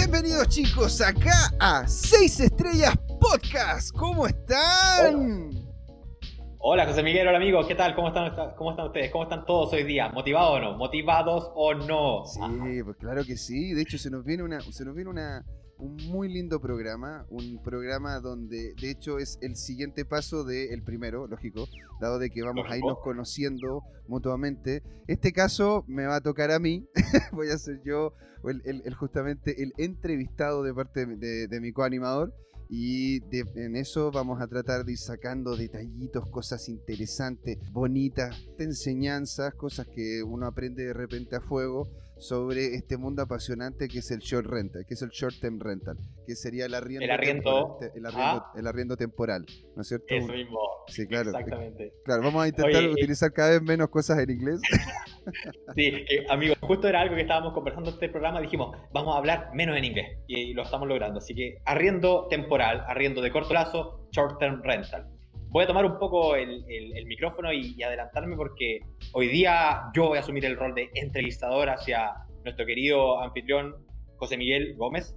Bienvenidos chicos acá a 6 Estrellas Podcast. ¿Cómo están? Hola José Miguel, hola amigos, ¿qué tal? ¿Cómo están, ¿Cómo están ustedes? ¿Cómo están todos hoy día? ¿Motivados o no? ¿Motivados o no? Sí, pues claro que sí. De hecho, se nos viene una, se nos viene una, un muy lindo programa, un programa donde de hecho es el siguiente paso del primero, lógico, dado de que vamos a irnos conociendo mutuamente. Este caso me va a tocar a mí, voy a ser yo el, justamente el entrevistado de parte de, de mi coanimador. Y en eso vamos a tratar de ir sacando detallitos, cosas interesantes, bonitas, enseñanzas, cosas que uno aprende de repente a fuego sobre este mundo apasionante que es el short rental, que es el short term rental, que sería el arriendo, el arriendo, temporal, el arriendo, el arriendo temporal, ¿no es cierto? Eso mismo. Sí, claro. Exactamente. Claro, vamos a intentar utilizar cada vez menos cosas en inglés. sí, amigo, justo era algo que estábamos conversando en este programa, dijimos, vamos a hablar menos en inglés y lo estamos logrando, así que arriendo temporal, arriendo de corto plazo, short term rental voy a tomar un poco el, micrófono y, adelantarme porque hoy día yo voy a asumir el rol de entrevistador hacia nuestro querido anfitrión José Miguel Gómez,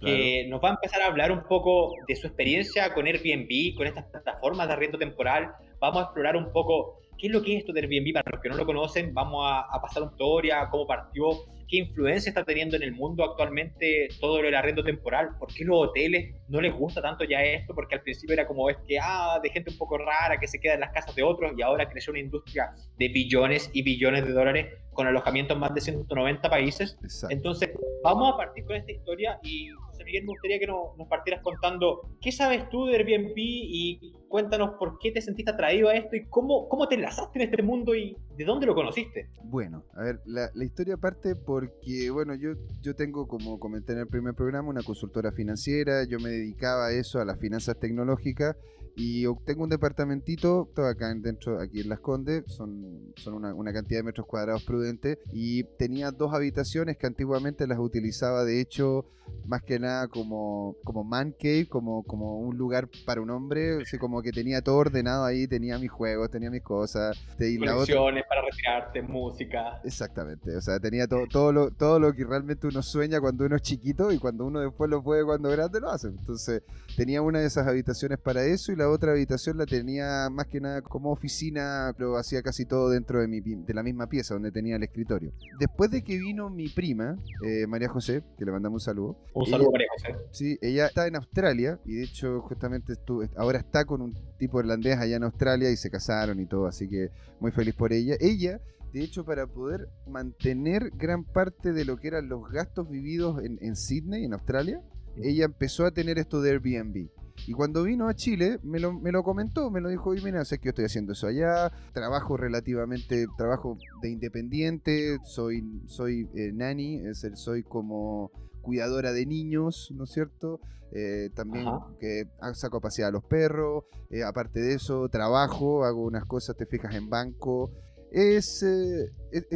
que nos va a empezar a hablar un poco de su experiencia con Airbnb, con estas plataformas de arriendo temporal. Vamos a explorar un poco qué es lo que es esto de Airbnb para los que no lo conocen. Vamos a, a pasar una historia, cómo partió, qué influencia está teniendo en el mundo actualmente todo lo del arriendo temporal, por qué los hoteles no les gusta tanto ya esto, porque al principio era como es que, ah, de gente un poco rara que se queda en las casas de otros y ahora creció una industria de billones y billones de dólares con alojamientos en más de 190 países. Entonces, vamos a partir con esta historia y José Miguel, me gustaría que nos, nos, partieras contando qué sabes tú de Airbnb y cuéntanos por qué te sentiste atraído a esto y cómo, cómo te enlazaste en este mundo y de dónde lo conociste. Bueno, a ver, la, la historia parte porque, bueno, yo, yo tengo, como comenté en el primer programa, una consultora financiera, yo me dedicaba a eso, a las finanzas tecnológicas y tengo un departamentito, todo acá dentro, aquí en Las Condes, son, son una, una, cantidad de metros cuadrados prudente. Y tenía dos habitaciones que antiguamente las utilizaba, de hecho, más que nada como, como man cave, como, como un lugar para un hombre. O como que tenía todo ordenado ahí, tenía mis juegos, tenía mis cosas. Colecciones para retirarte, música. Exactamente, o sea, tenía todo, todo, lo, todo lo que realmente uno sueña cuando uno es chiquito y cuando uno después lo puede cuando grande lo hace. Entonces, tenía una de esas habitaciones para eso y la otra habitación la tenía más que nada como oficina, pero hacía casi todo dentro de, mi, de la misma pieza donde tenía el escritorio. Después de que vino mi prima, eh, María José, que le mandamos un saludo. Un saludo, María José. Sí, ella está en Australia y de hecho justamente ahora está con un tipo irlandés allá en Australia y se casaron y todo, así que muy feliz por ella. Ella de hecho, para poder mantener gran parte de lo que eran los gastos vividos en, en Sydney, en Australia, ella empezó a tener esto de Airbnb. Y cuando vino a Chile, me lo, me lo comentó, me lo dijo, oye, mira, sé que yo estoy haciendo eso allá, trabajo relativamente, trabajo de independiente, soy, soy eh, nani, es el, soy como cuidadora de niños, ¿no es cierto? Eh, también que saco a pasear a los perros, eh, aparte de eso, trabajo, hago unas cosas, te fijas en banco, es, eh,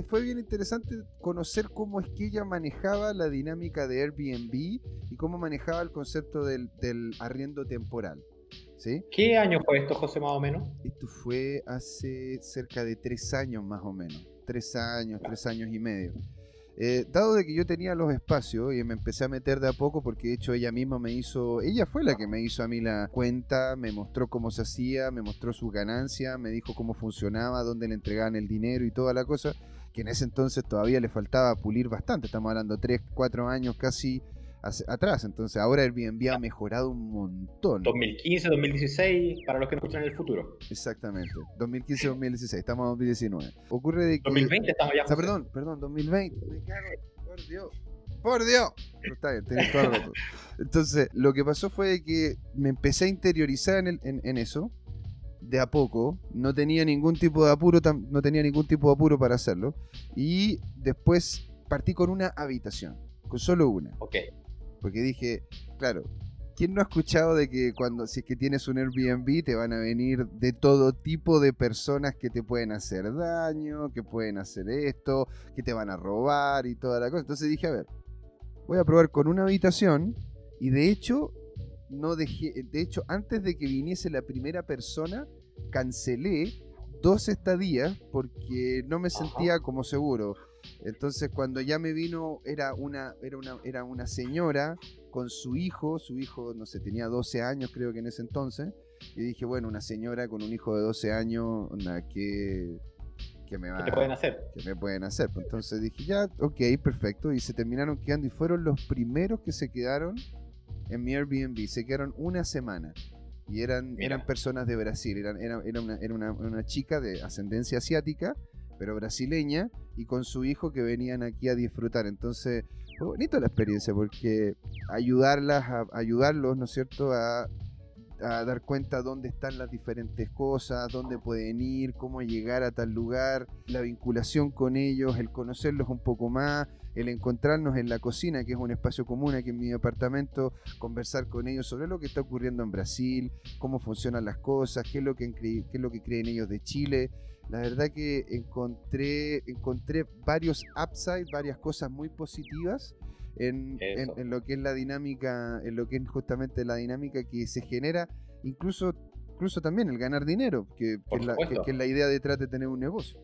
fue bien interesante conocer cómo es que ella manejaba la dinámica de Airbnb y cómo manejaba el concepto del, arriendo temporal. ¿sí? ¿Qué año fue esto, José, más o menos? Esto fue hace cerca de tres años más o menos. Tres años, tres años y medio. Eh, dado de que yo tenía los espacios y me empecé a meter de a poco porque de hecho ella misma me hizo, ella fue la que me hizo a mí la cuenta, me mostró cómo se hacía, me mostró sus ganancias, me dijo cómo funcionaba, dónde le entregaban el dinero y toda la cosa, que en ese entonces todavía le faltaba pulir bastante, estamos hablando 3, 4 años casi atrás. Entonces ahora Airbnb ha mejorado un montón. 2015, 2016, para los que no escuchan en el futuro. Exactamente. 2015, 2016, estamos en 2019. Ocurre de que... 2020 estamos ya. O sea, perdón, perdón, 2020. Me cago, por Dios. Por Dios. está bien, tenés todo Entonces, lo que pasó fue que me empecé a interiorizar en, en, eso de a poco, no tenía ningún tipo de apuro, no tenía ningún tipo de apuro para hacerlo. Y después partí con una habitación, con solo una. Ok. Porque dije, claro, ¿quién no ha escuchado de que cuando si es que tienes un Airbnb te van a venir de todo tipo de personas que te pueden hacer daño, que pueden hacer esto, que te van a robar y toda la cosa? Entonces dije, a ver, voy a probar con una habitación y de hecho no dejé, de hecho antes de que viniese la primera persona cancelé dos estadías porque no me sentía como seguro. Entonces cuando ya me vino, era una, era una, era una señora con su hijo, su hijo, no sé, tenía 12 años creo que en ese entonces, y dije, bueno, una señora con un hijo de 12 años, que... Que me, va, ¿Qué pueden hacer? que me pueden hacer. Pues entonces dije, ya, ok, perfecto. Y se terminaron quedando y fueron los primeros que se quedaron en mi Airbnb. Se quedaron una semana. Y eran, eran personas de Brasil. Eran, era, era, una, era una, una, chica de ascendencia asiática, pero brasileña, y con su hijo que venían aquí a disfrutar. Entonces, fue bonito la experiencia porque ayudarlas, a, ayudarlos, ¿no es cierto?, a a dar cuenta dónde están las diferentes cosas, dónde pueden ir, cómo llegar a tal lugar, la vinculación con ellos, el conocerlos un poco más, el encontrarnos en la cocina, que es un espacio común aquí en mi departamento, conversar con ellos sobre lo que está ocurriendo en Brasil, cómo funcionan las cosas, qué es lo que, qué es lo que creen ellos de Chile. La verdad que encontré, encontré varios upsides, varias cosas muy positivas en, lo que es la dinámica, en lo que es justamente la dinámica que se genera, incluso, incluso también el ganar dinero, que, es la, que, es la, idea detrás de tener un negocio.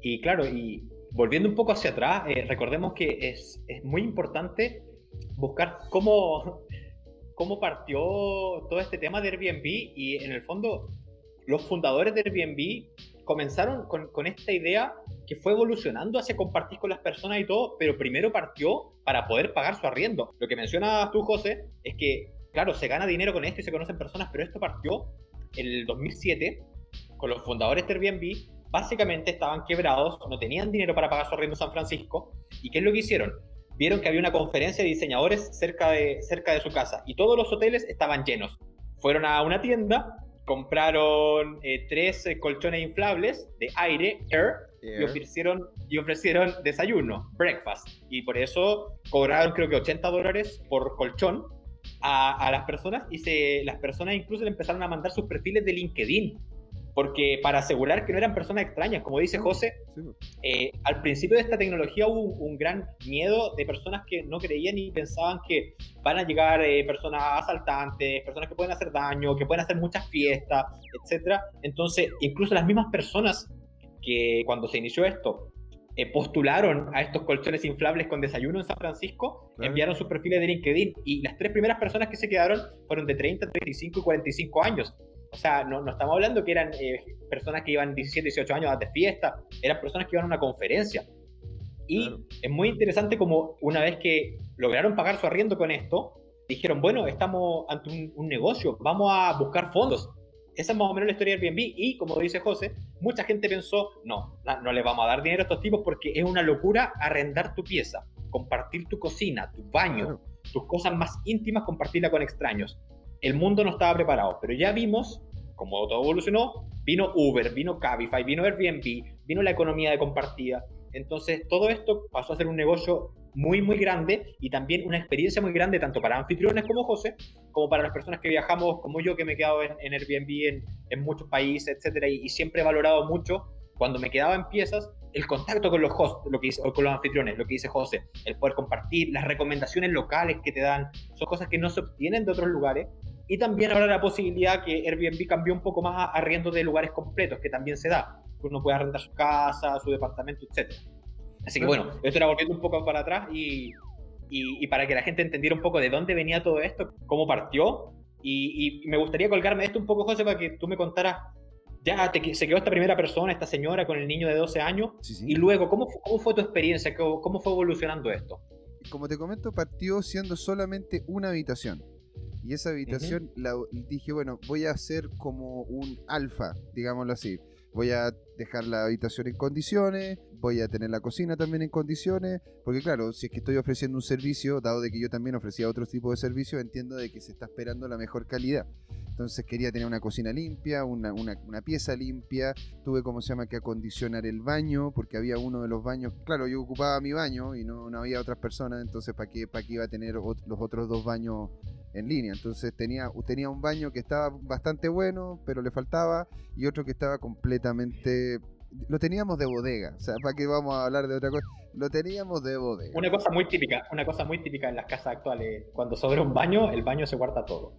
Y claro, y volviendo un poco hacia atrás, eh, recordemos que es, es, muy importante buscar cómo, cómo partió todo este tema de Airbnb y en el fondo los fundadores de Airbnb comenzaron con, con, esta idea que fue evolucionando hacia compartir con las personas y todo, pero primero partió para poder pagar su arriendo. Lo que mencionas tú, José, es que, claro, se gana dinero con esto y se conocen personas, pero esto partió en el 2007 con los fundadores de Airbnb. Básicamente estaban quebrados, no tenían dinero para pagar su arriendo en San Francisco. ¿Y qué es lo que hicieron? Vieron que había una conferencia de diseñadores cerca de, cerca de su casa y todos los hoteles estaban llenos. Fueron a una tienda, compraron eh, tres eh, colchones inflables de aire, air, y ofrecieron, y ofrecieron desayuno, breakfast. Y por eso cobraron creo que 80 dólares por colchón a, a, las personas y se, las personas incluso le empezaron a mandar sus perfiles de LinkedIn porque para asegurar que no eran personas extrañas, como dice José, eh, al principio de esta tecnología hubo un, gran miedo de personas que no creían y pensaban que van a llegar eh, personas asaltantes, personas que pueden hacer daño, que pueden hacer muchas fiestas, etc. Entonces, incluso las mismas personas que cuando se inició esto eh, postularon a estos colchones inflables con desayuno en San Francisco, enviaron sus perfiles de LinkedIn y las tres primeras personas que se quedaron fueron de 30, 35 y 45 años. O sea, no, no estamos hablando que eran eh, personas que iban 17, 18 años de fiesta, eran personas que iban a una conferencia. Y es muy interesante como una vez que lograron pagar su arriendo con esto, dijeron, bueno, estamos ante un, negocio, vamos a buscar fondos. Esa es más o menos la historia del Airbnb y como dice José, mucha gente pensó, no, no, le vamos a dar dinero a estos tipos porque es una locura arrendar tu pieza, compartir tu cocina, tu baño, tus cosas más íntimas, compartirla con extraños el mundo no estaba preparado, pero ya vimos cómo todo evolucionó, vino Uber, vino Cabify, vino Airbnb, vino la economía de compartida. Entonces, todo esto pasó a ser un negocio muy, muy grande y también una experiencia muy grande tanto para anfitriones como José, como para las personas que viajamos, como yo, que me he quedado en, Airbnb en, muchos países, etcétera, y, siempre he valorado mucho cuando me quedaba en piezas el contacto con los hosts, lo que dice, o con los anfitriones, lo que dice José, el poder compartir, las recomendaciones locales que te dan, son cosas que no se obtienen de otros lugares y también ahora la posibilidad que Airbnb cambió un poco más a arriendo de lugares completos, que también se da. Uno puede arrendar su casa, su departamento, etc. Así que bueno, esto era volviendo un poco para atrás y, y, para que la gente entendiera un poco de dónde venía todo esto, cómo partió. Y, me gustaría colgarme esto un poco, José, para que tú me contaras, ya te, se quedó esta primera persona, esta señora con el niño de 12 años, y luego, ¿cómo, ¿cómo, fue tu experiencia? ¿Cómo, ¿Cómo fue evolucionando esto? Como te comento, partió siendo solamente una habitación. Y esa habitación la, dije, bueno, voy a hacer como un alfa, digámoslo así. Voy a dejar la habitación en condiciones, voy a tener la cocina también en condiciones, porque claro, si es que estoy ofreciendo un servicio, dado de que yo también ofrecía otro tipo de servicio, entiendo de que se está esperando la mejor calidad. Entonces quería tener una cocina limpia, una, pieza limpia, tuve como se llama que acondicionar el baño, porque había uno de los baños, claro, yo ocupaba mi baño y no, no había otras personas, entonces ¿para qué, para qué iba a tener los otros dos baños en línea. Entonces tenía, tenía un baño que estaba bastante bueno, pero le faltaba, y otro que estaba completamente... Lo teníamos de bodega, o sea, ¿para qué vamos a hablar de otra cosa? Lo teníamos de bodega. Una cosa muy típica, una cosa muy típica en las casas actuales, cuando sobra un baño, el baño se guarda todo.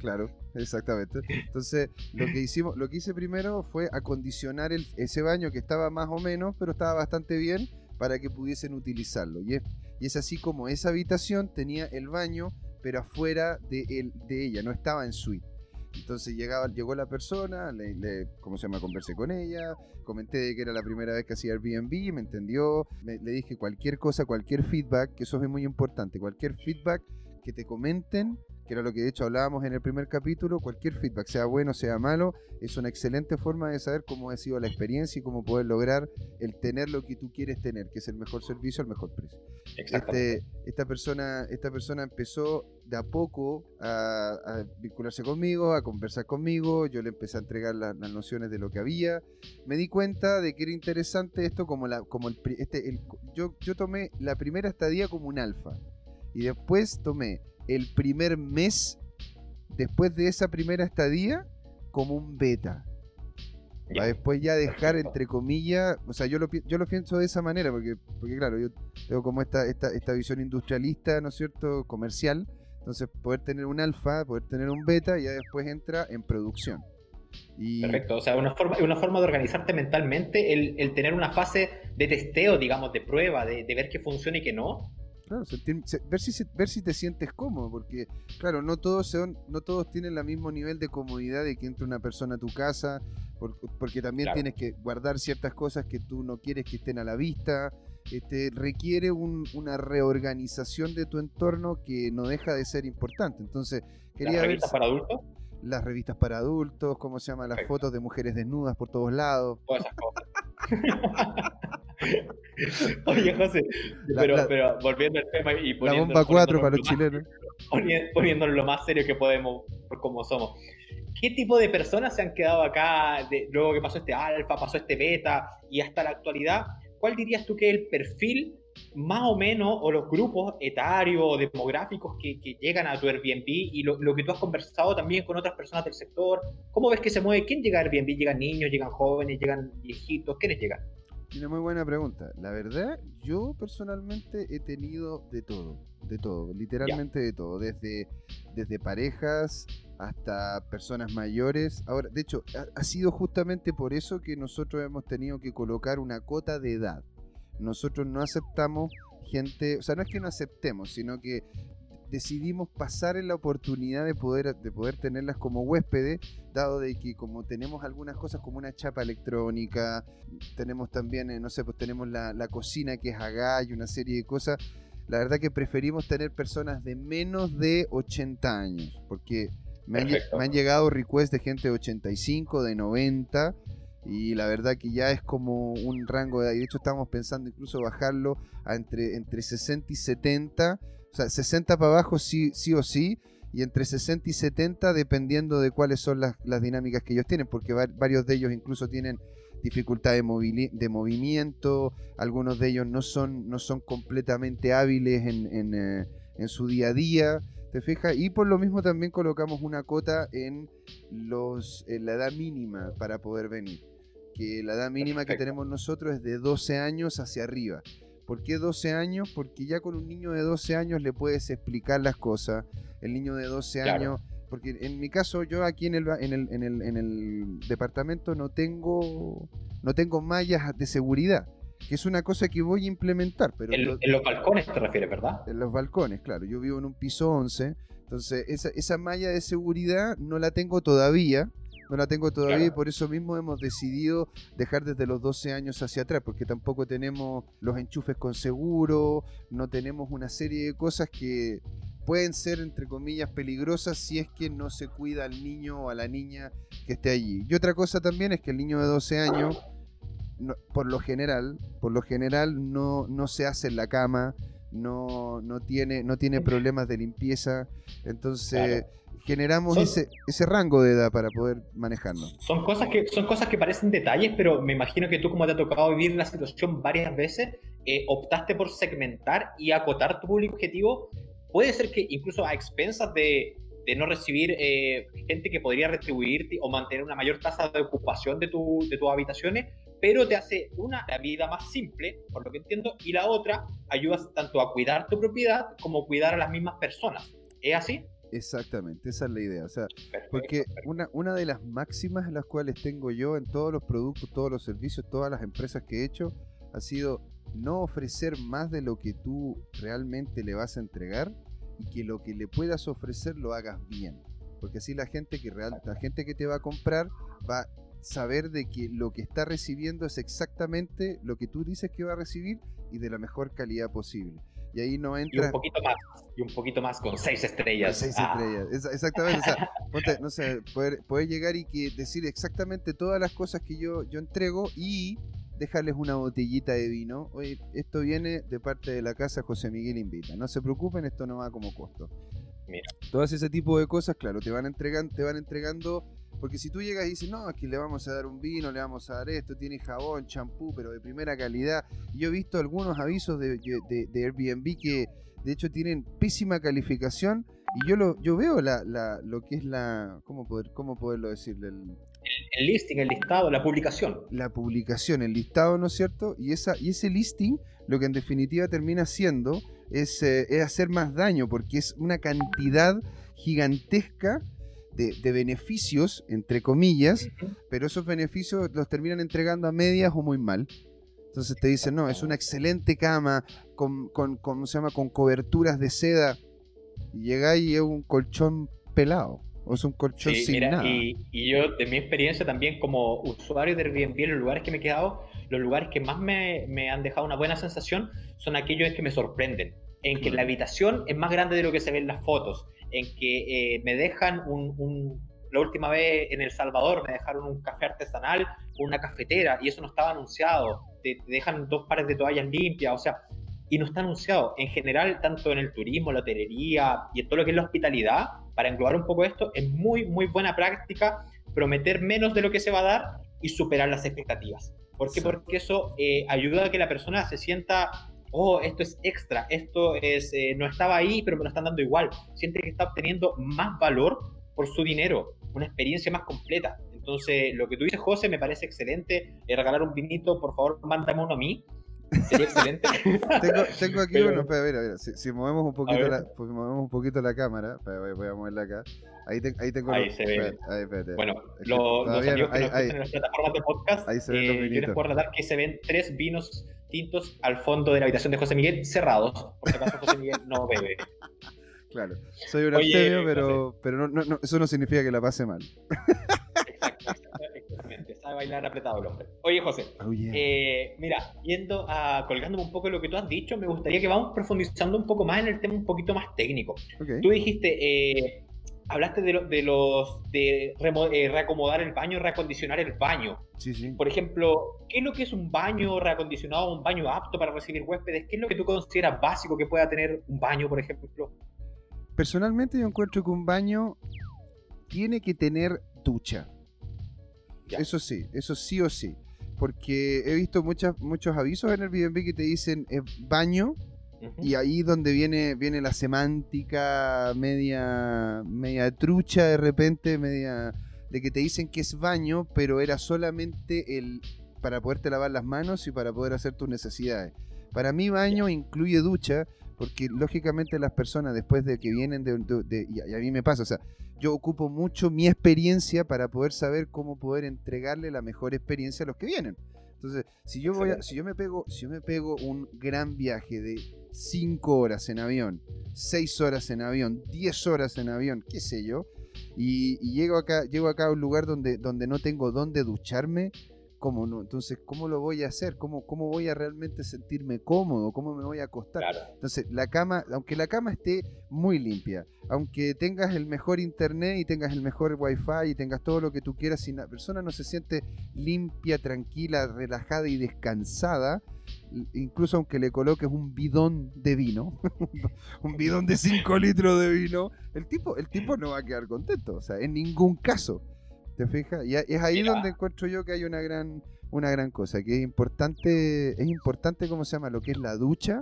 Claro, exactamente. Entonces, lo que hicimos, lo que hice primero fue acondicionar el, ese baño que estaba más o menos, pero estaba bastante bien, para que pudiesen utilizarlo. Y es, y es así como esa habitación tenía el baño, pero afuera de, el, de ella, no estaba en suite. Entonces llegaba, llegó la persona, le, ¿cómo se llama? Conversé con ella, comenté que era la primera vez que hacía Airbnb, me entendió, le dije cualquier cosa, cualquier feedback, que eso es muy importante, cualquier feedback que te comenten, que era lo que de hecho hablábamos en el primer capítulo, cualquier feedback, sea bueno, sea malo, es una excelente forma de saber cómo ha sido la experiencia y cómo poder lograr el tener lo que tú quieres tener, que es el mejor servicio al mejor precio. Este, esta, persona, esta persona empezó de a poco a, vincularse conmigo, a conversar conmigo, yo le empecé a entregar las nociones de lo que había, me di cuenta de que era interesante esto como, la, como el, este, yo, yo tomé la primera estadía como un alfa y después tomé el primer mes después de esa primera estadía como un beta. Para después ya dejar, entre comillas, o sea, yo lo, yo lo pienso de esa manera, porque, porque claro, yo tengo como esta, esta, esta visión industrialista, ¿no es cierto?, comercial. Entonces, poder tener un alfa, poder tener un beta, y ya después entra en producción. Y... Perfecto, o sea, una forma, una forma de organizarte mentalmente, el, el tener una fase de testeo, digamos, de prueba, de, de ver qué funciona y qué no, Claro, ver, si, ver si te sientes cómodo, porque claro, no todos, son, no todos tienen el mismo nivel de comodidad de que entre una persona a tu casa, porque, también tienes que guardar ciertas cosas que tú no quieres que estén a la vista. Este, requiere una reorganización de tu entorno que no deja de ser importante. Entonces, quería ¿Las revistas para adultos? Las revistas para adultos, ¿cómo se llama? Las fotos de mujeres desnudas por todos lados. Todas esas cosas. Oye, José, pero, pero, volviendo al tema y poniendo. La bomba 4 para los chilenos. Poniéndolo lo más serio que podemos, por como somos. ¿Qué tipo de personas se han quedado acá de, luego que pasó este alfa, pasó este beta y hasta la actualidad? ¿Cuál dirías tú que es el perfil más o menos, o los grupos etarios o demográficos que, que, llegan a tu Airbnb y lo, lo, que tú has conversado también con otras personas del sector? ¿Cómo ves que se mueve? ¿Quién llega a Airbnb? ¿Llegan niños? ¿Llegan jóvenes? ¿Llegan viejitos? ¿Quiénes llegan? Una muy buena pregunta. La verdad, yo personalmente he tenido de todo, de todo, literalmente de todo, desde, desde parejas hasta personas mayores. Ahora, de hecho, ha, sido justamente por eso que nosotros hemos tenido que colocar una cota de edad. Nosotros no aceptamos gente, o sea, no es que no aceptemos, sino que decidimos pasar en la oportunidad de poder, de poder tenerlas como huéspedes, dado de que como tenemos algunas cosas como una chapa electrónica, tenemos también, eh, no sé, pues tenemos la, cocina que es agá y una serie de cosas, la verdad que preferimos tener personas de menos de 80 años, porque me han, me han, llegado requests de gente de 85, de 90, y la verdad que ya es como un rango de... De hecho estamos pensando incluso bajarlo a entre, entre 60 y 70 o sea, 60 para abajo sí, sí o sí, y entre 60 y 70 dependiendo de cuáles son las, dinámicas que ellos tienen, porque varios de ellos incluso tienen dificultad de, de movimiento, algunos de ellos no son, no son completamente hábiles en, eh, en, su día a día, ¿te fijas? Y por lo mismo también colocamos una cota en, los, en la edad mínima para poder venir, que la edad mínima que tenemos nosotros es de 12 años hacia arriba. ¿Por qué 12 años? Porque ya con un niño de 12 años le puedes explicar las cosas. El niño de 12 años, porque en mi caso yo aquí en el, en el, en el, en el departamento no tengo, no tengo mallas de seguridad que es una cosa que voy a implementar. Pero en, los balcones te refieres, ¿verdad? En los balcones, claro. Yo vivo en un piso 11, entonces esa, esa malla de seguridad no la tengo todavía, no la tengo todavía y por eso mismo hemos decidido dejar desde los 12 años hacia atrás, porque tampoco tenemos los enchufes con seguro, no tenemos una serie de cosas que pueden ser, entre comillas, peligrosas si es que no se cuida al niño o a la niña que esté allí. Y otra cosa también es que el niño de 12 años, por lo general, por lo general no, no se hace en la cama, no, no, tiene, no tiene problemas de limpieza, entonces generamos ese, ese rango de edad para poder manejarnos. Son cosas, que, son cosas que parecen detalles, pero me imagino que tú, como te ha tocado vivir la situación varias veces, eh, optaste por segmentar y acotar tu público objetivo. Puede ser que incluso a expensas de, de no recibir eh, gente que podría retribuirte o mantener una mayor tasa de ocupación de, tu, de tus habitaciones, pero te hace una la vida más simple, por lo que entiendo, y la otra ayudas tanto a cuidar tu propiedad como cuidar a las mismas personas. ¿Es así? Exactamente, esa es la idea. O sea, porque una, una de las máximas en las cuales tengo yo en todos los productos, todos los servicios, todas las empresas que he hecho, ha sido no ofrecer más de lo que tú realmente le vas a entregar y que lo que le puedas ofrecer lo hagas bien. Porque así la gente que real, la gente que te va a comprar va saber de que lo que está recibiendo es exactamente lo que tú dices que va a recibir y de la mejor calidad posible. Y ahí no entra. Y un poquito más, y un poquito más con seis estrellas. seis ah. estrellas, exactamente. O sea, no sé, poder, poder, llegar y que decir exactamente todas las cosas que yo, yo entrego y dejarles una botellita de vino. Oye, esto viene de parte de la casa José Miguel Invita. No se preocupen, esto no va como costo. Mira. Todas ese tipo de cosas, claro, te van entregando, te van entregando. Porque si tú llegas y dices, no, aquí le vamos a dar un vino, le vamos a dar esto, tiene jabón, champú, pero de primera calidad. yo he visto algunos avisos de, de, Airbnb que de hecho tienen pésima calificación. Y yo lo, yo veo la, la, lo que es la. ¿Cómo, poder, cómo poderlo decir? El, el, listing, el listado, la publicación. La publicación, el listado, ¿no es cierto? Y, esa, y ese listing lo que en definitiva termina siendo es, eh, es hacer más daño, porque es una cantidad gigantesca de, beneficios, entre comillas, pero esos beneficios los terminan entregando a medias o muy mal. Entonces te dicen, no, es una excelente cama con, con, con se llama? con coberturas de seda. Y llega y es un colchón pelado. O es un colchón sin nada. Y, y, yo, de mi experiencia también como usuario de Airbnb, en los lugares que me he quedado, los lugares que más me, me han dejado una buena sensación son aquellos que me sorprenden. En que la habitación es más grande de lo que se ve en las fotos. En que eh, me dejan un, un, La última vez en El Salvador me dejaron un café artesanal una cafetera y eso no estaba anunciado. Te, te dejan dos pares de toallas limpias. O sea, y no está anunciado. En general, tanto en el turismo, la hotelería y en todo lo que es la hospitalidad, para englobar un poco esto, es muy, muy buena práctica prometer menos de lo que se va a dar y superar las expectativas. ¿Por qué? Porque eso eh, ayuda a que la persona se sienta, oh, esto es extra, esto es, eh, no estaba ahí, pero me lo están dando igual. Siente que está obteniendo más valor por su dinero, una experiencia más completa. Entonces, lo que tú dices, José, me parece excelente. Eh, regalar un vinito, por favor, mándame uno a mí. Sería excelente. tengo, tengo, aquí uno, espera, mira, mira. Si, si, movemos un poquito la, pues movemos un poquito la cámara, voy, voy, a moverla acá. Ahí, te, ahí tengo ahí se ve. ahí. Bueno, lo, los amigos que nos escuchan en las plataformas de podcast, ahí se ven eh, yo les puedo relatar que se ven tres vinos tintos al fondo de la habitación de José Miguel cerrados, por si acaso José Miguel no bebe. Claro, soy un abstemio, pero, pero no, no, eso no significa que la pase mal. A bailar apretado el hombre. Oye, José, oh, eh, mira, yendo a colgándome un poco de lo que tú has dicho, me gustaría que vamos profundizando un poco más en el tema un poquito más técnico. Tú dijiste, eh, hablaste de, de los de eh, reacomodar el baño, reacondicionar el baño. Sí, sí. Por ejemplo, ¿qué es lo que es un baño reacondicionado, un baño apto para recibir huéspedes? ¿Qué es lo que tú consideras básico que pueda tener un baño, por ejemplo? Personalmente yo encuentro que un baño tiene que tener ducha. Eso sí, eso sí o sí. Porque he visto muchas, muchos avisos en el Airbnb que te dicen eh, baño. Y ahí donde viene, viene la semántica media, media trucha de repente, media de que te dicen que es baño, pero era solamente el para poderte lavar las manos y para poder hacer tus necesidades. Para mí baño incluye ducha, porque lógicamente las personas después de que vienen de, y a mí me pasa, o sea, yo ocupo mucho mi experiencia para poder saber cómo poder entregarle la mejor experiencia a los que vienen. Entonces, si yo voy si yo me pego, si yo me pego un gran viaje de 5 horas en avión, 6 horas en avión, 10 horas en avión, qué sé yo, y, y, llego acá, llego acá a un lugar donde, donde no tengo dónde ducharme, ¿Cómo no? Entonces, ¿cómo lo voy a hacer? ¿Cómo, ¿Cómo voy a realmente sentirme cómodo? ¿Cómo me voy a acostar? Entonces, la cama, aunque la cama esté muy limpia, aunque tengas el mejor internet y tengas el mejor wifi y tengas todo lo que tú quieras, si la persona no se siente limpia, tranquila, relajada y descansada, incluso aunque le coloques un bidón de vino, un bidón de 5 litros de vino, el tipo, el tipo no va a quedar contento, o sea, en ningún caso. ¿Te fijas? Y es ahí donde encuentro yo que hay una gran, una gran cosa, que es importante, es importante, ¿cómo se llama? Lo que es la ducha.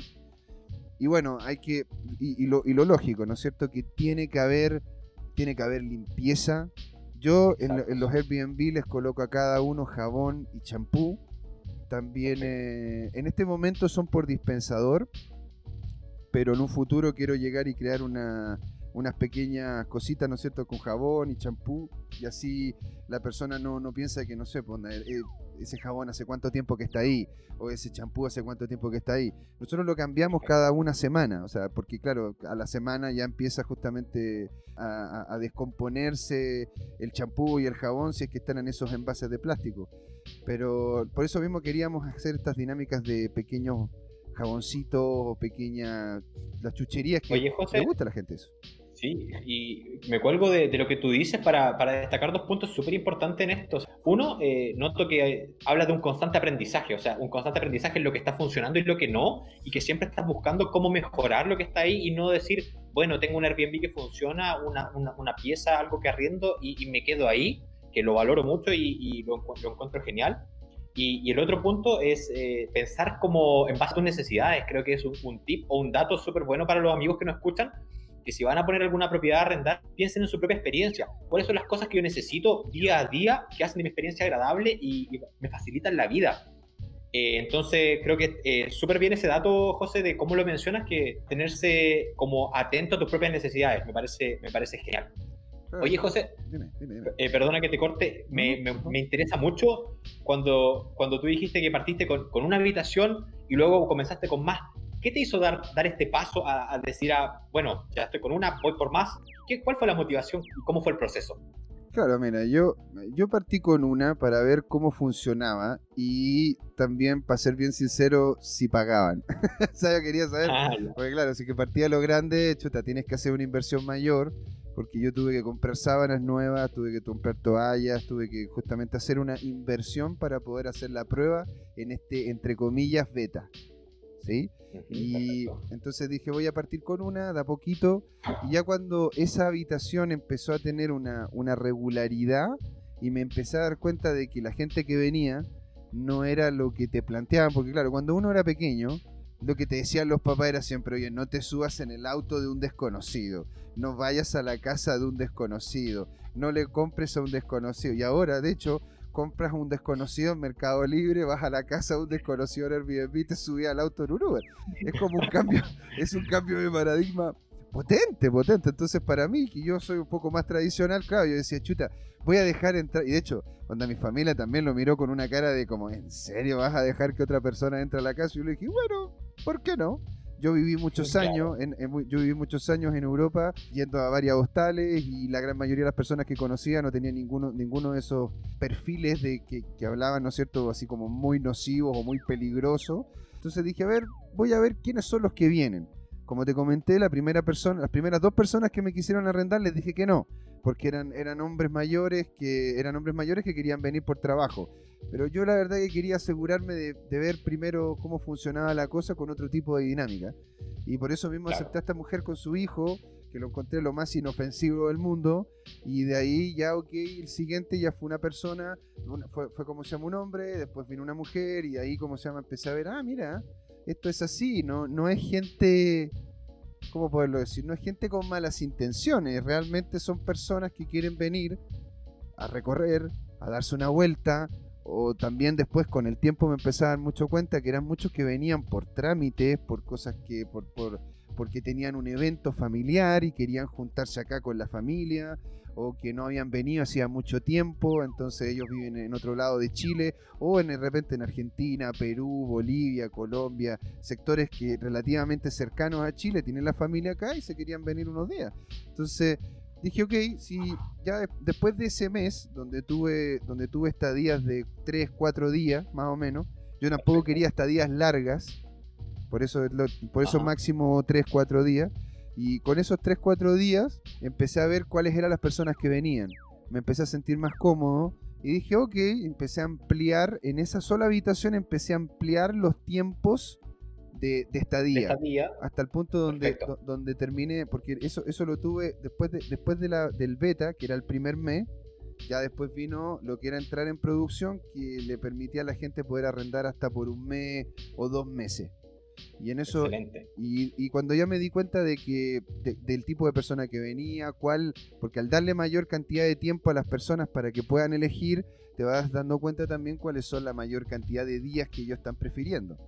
Y bueno, hay que, y, lo, y lo lógico, ¿no es cierto? Que tiene que haber, tiene que haber limpieza. Yo en, los Airbnb les coloco a cada uno jabón y champú. También eh, en este momento son por dispensador, pero en un futuro quiero llegar y crear una, unas pequeñas cositas, ¿no es cierto?, con jabón y champú, y así la persona no, no piensa que, no sé, pues, eh, ese jabón hace cuánto tiempo que está ahí, o ese champú hace cuánto tiempo que está ahí. Nosotros lo cambiamos cada una semana, o sea, porque claro, a la semana ya empieza justamente a, descomponerse el champú y el jabón si es que están en esos envases de plástico. Pero por eso mismo queríamos hacer estas dinámicas de pequeños jaboncitos o pequeñas las chucherías que Oye, José, le gusta a la gente eso. Sí, y me cuelgo de, lo que tú dices para, destacar dos puntos súper importantes en esto. Uno, eh, noto que habla de un constante aprendizaje, o sea, un constante aprendizaje en lo que está funcionando y lo que no, y que siempre estás buscando cómo mejorar lo que está ahí y no decir, bueno, tengo un Airbnb que funciona, una, pieza, algo que arriendo y, me quedo ahí, que lo valoro mucho y, lo, encuentro genial. Y, el otro punto es eh, pensar como en base a tus necesidades. Creo que es un, un tip o un dato súper bueno para los amigos que nos escuchan, que si van a poner alguna propiedad a arrendar, piensen en su propia experiencia. ¿Cuáles son las cosas que yo necesito día a día que hacen de mi experiencia agradable y, me facilitan la vida? Eh, entonces, creo que eh, súper bien ese dato, José, de cómo lo mencionas, que tenerse como atento a tus propias necesidades, me parece, me parece genial. Oye, José, eh, perdona que te corte, me, me, interesa mucho cuando, cuando tú dijiste que partiste con, con, una habitación y luego comenzaste con más. ¿Qué te hizo dar, dar este paso a, decir, a, bueno, ya estoy con una, voy por más? ¿Qué, ¿Cuál fue la motivación y cómo fue el proceso? Claro, mira, yo, yo partí con una para ver cómo funcionaba y también, para ser bien sincero, si pagaban. o sea, yo quería saber, ah, porque claro, si que partía lo grande, chuta, tienes que hacer una inversión mayor, porque yo tuve que comprar sábanas nuevas, tuve que comprar toallas, tuve que justamente hacer una inversión para poder hacer la prueba en este, entre comillas, beta. ¿Sí? Y entonces dije, voy a partir con una, de a poquito. Y ya cuando esa habitación empezó a tener una, una regularidad y me empecé a dar cuenta de que la gente que venía no era lo que te planteaban, porque claro, cuando uno era pequeño, lo que te decían los papás era siempre, oye, no te subas en el auto de un desconocido, no vayas a la casa de un desconocido, no le compres a un desconocido. Y ahora, de hecho, compras un desconocido en Mercado Libre, vas a la casa de un desconocido en Airbnb te subís al auto en Uruguay. Es como un cambio, es un cambio de paradigma potente, potente. Entonces, para mí, que yo soy un poco más tradicional, claro, yo decía, chuta, voy a dejar entrar. Y de hecho, cuando mi familia también lo miró con una cara de como, ¿en serio vas a dejar que otra persona entre a la casa? Y yo le dije, bueno, ¿por qué no? Yo viví muchos años, en, yo viví muchos años en Europa yendo a varias hostales y la gran mayoría de las personas que conocía no tenían ninguno, ninguno de esos perfiles de que, que hablaban, ¿no es cierto?, así como muy nocivos o muy peligrosos. Entonces dije, a ver, voy a ver quiénes son los que vienen. Como te comenté, la primera persona, las primeras dos personas que me quisieron arrendar les dije que no, porque eran, eran hombres mayores que eran hombres mayores que querían venir por trabajo. Pero yo la verdad que quería asegurarme de, ver primero cómo funcionaba la cosa con otro tipo de dinámica. Y por eso mismo acepté a esta mujer con su hijo, que lo encontré lo más inofensivo del mundo. Y de ahí ya, ok, el siguiente ya fue una persona, fue, fue como se llama un hombre, después vino una mujer y ahí como se llama empecé a ver, ah, mira, esto es así, no, no es gente... ¿Cómo poderlo decir? No es gente con malas intenciones, realmente son personas que quieren venir a recorrer, a darse una vuelta, o también después con el tiempo me empecé a dar mucho cuenta que eran muchos que venían por trámites, por cosas que, por, por, porque tenían un evento familiar y querían juntarse acá con la familia, o que no habían venido hacía mucho tiempo, entonces ellos viven en otro lado de Chile, o en, de repente en Argentina, Perú, Bolivia, Colombia, sectores que relativamente cercanos a Chile tienen la familia acá y se querían venir unos días. Entonces dije, ok, si ya después de ese mes, donde tuve, donde tuve estadías de 3, 4 días, más o menos, yo tampoco quería estadías largas, por eso, por eso máximo 3, 4 días, y con esos 3, 4 días empecé a ver cuáles eran las personas que venían. Me empecé a sentir más cómodo y dije, ok, empecé a ampliar, en esa sola habitación empecé a ampliar los tiempos de, estadía, hasta el punto donde, donde terminé, porque eso, eso lo tuve después, de, después de la, del beta, que era el primer mes, ya después vino lo que era entrar en producción, que le permitía a la gente poder arrendar hasta por un mes o dos meses. Y en eso, y, y, cuando ya me di cuenta de que del tipo de persona que venía, cuál, porque al darle mayor cantidad de tiempo a las personas para que puedan elegir, te vas dando cuenta también cuáles son la mayor cantidad de días que ellos están prefiriendo.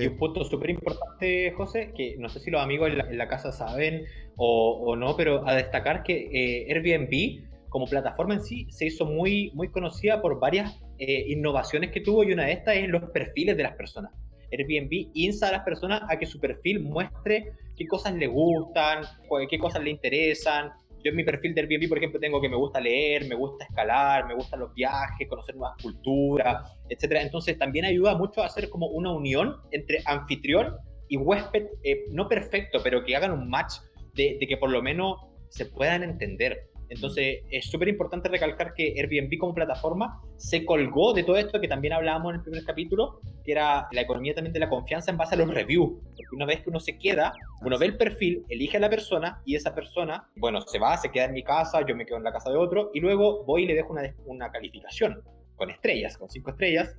Y un punto súper importante, José, que no sé si los amigos en la, casa saben o, no, pero a destacar que eh, Airbnb como plataforma en sí se hizo muy, muy conocida por varias eh, innovaciones que tuvo y una de estas es los perfiles de las personas. Airbnb insta a las personas a que su perfil muestre qué cosas le gustan, qué cosas le interesan. Yo en mi perfil de Airbnb, por ejemplo, tengo que me gusta leer, me gusta escalar, me gustan los viajes, conocer nuevas culturas, etc. Entonces también ayuda mucho a hacer como una unión entre anfitrión y huésped, eh, no perfecto, pero que hagan un match de, de que por lo menos se puedan entender. Entonces, es súper importante recalcar que Airbnb como plataforma se colgó de todo esto que también hablábamos en el primer capítulo, que era la economía también de la confianza en base a los reviews. Porque una vez que uno se queda, uno ve el perfil, elige a la persona y esa persona, bueno, se va, se queda en mi casa, yo me quedo en la casa de otro y luego voy y le dejo una, una calificación con estrellas, con cinco estrellas,